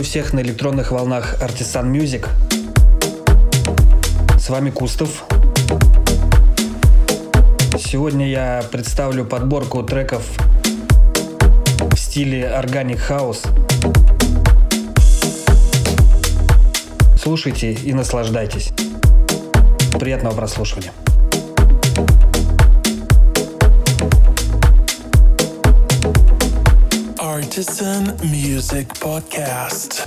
Приветствую всех на электронных волнах Artisan Music. С вами Кустов. Сегодня я представлю подборку треков в стиле Organic House. Слушайте и наслаждайтесь. Приятного прослушивания. Artisan Music Podcast.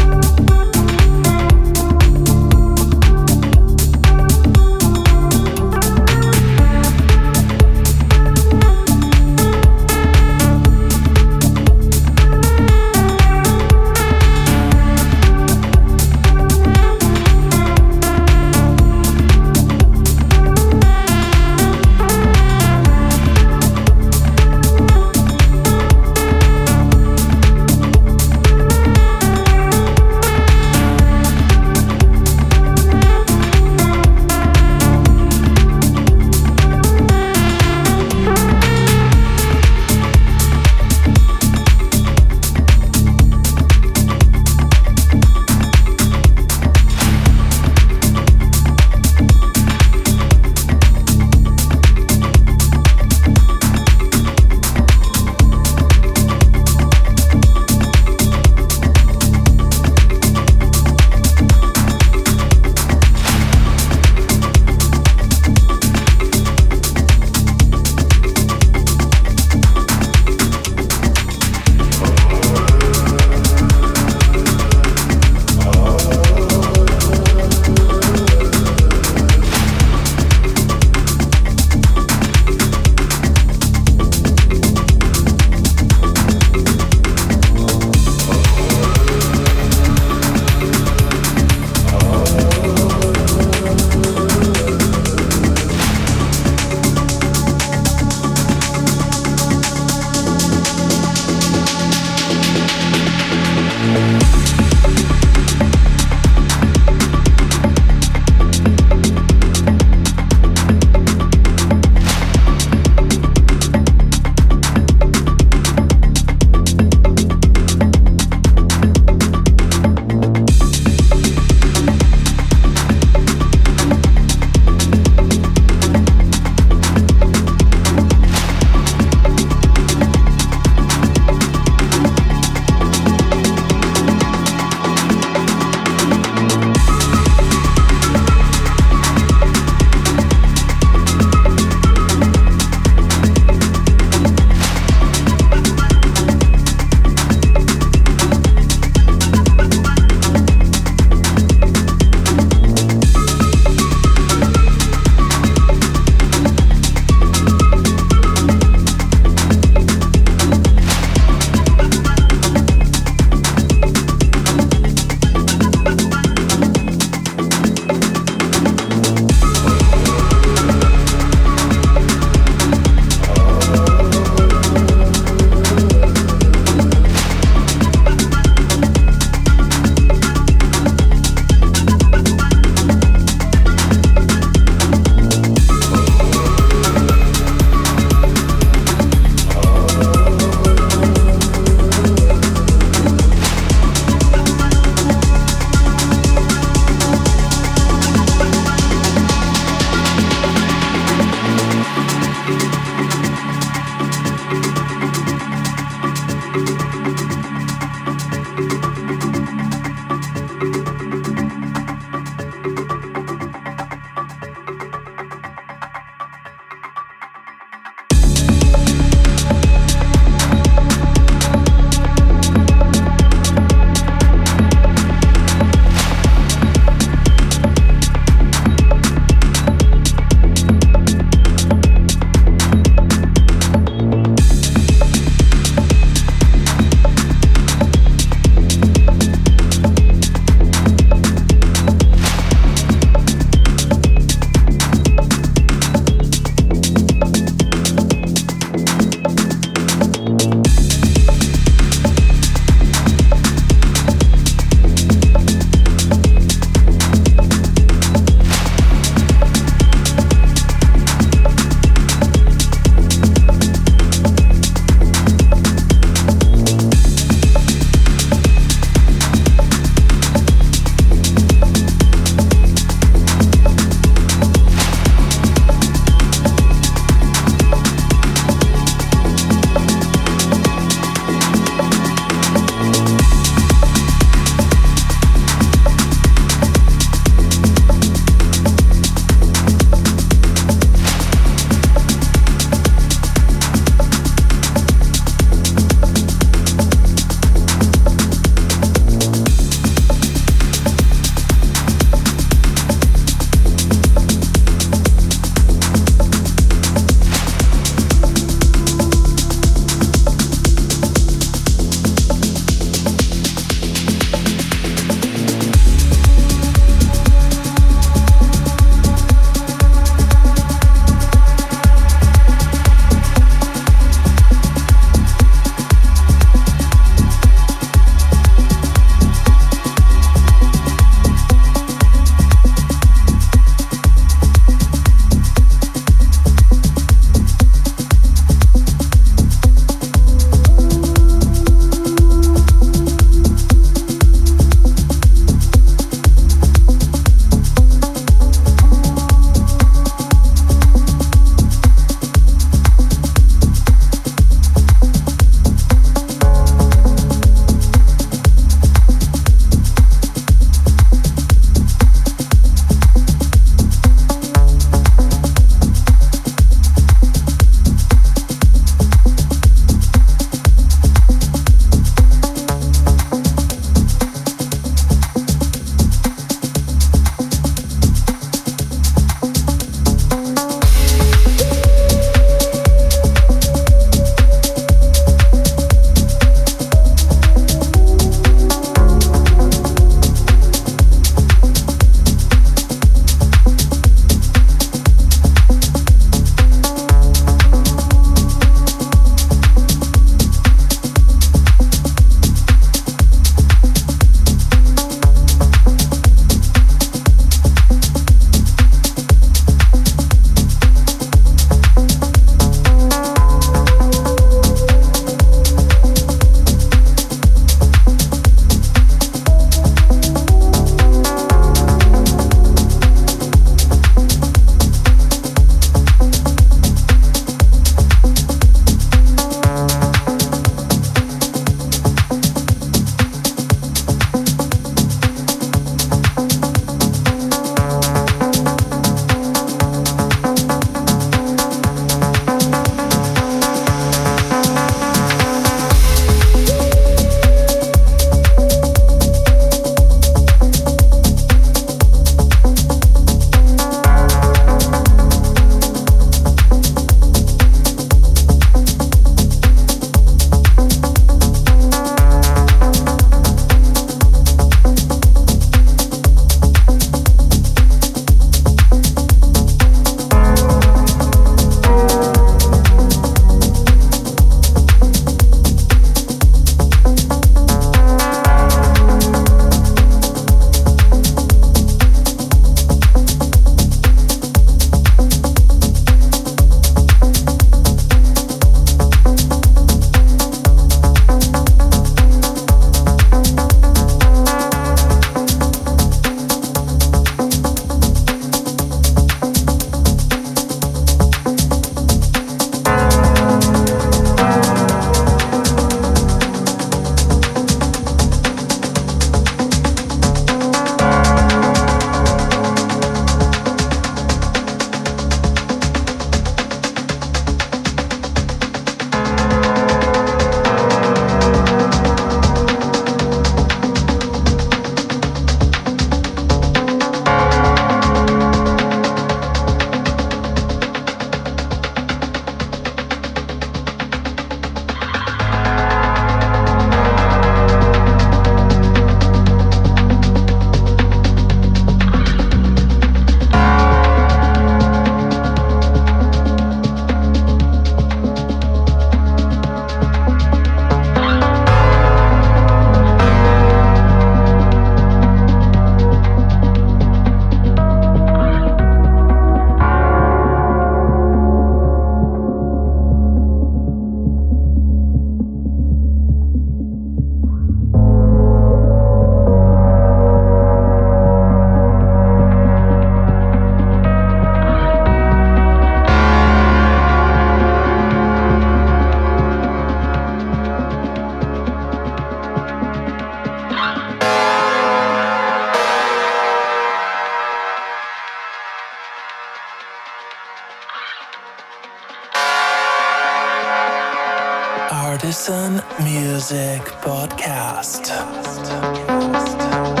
Podcast. Podcast.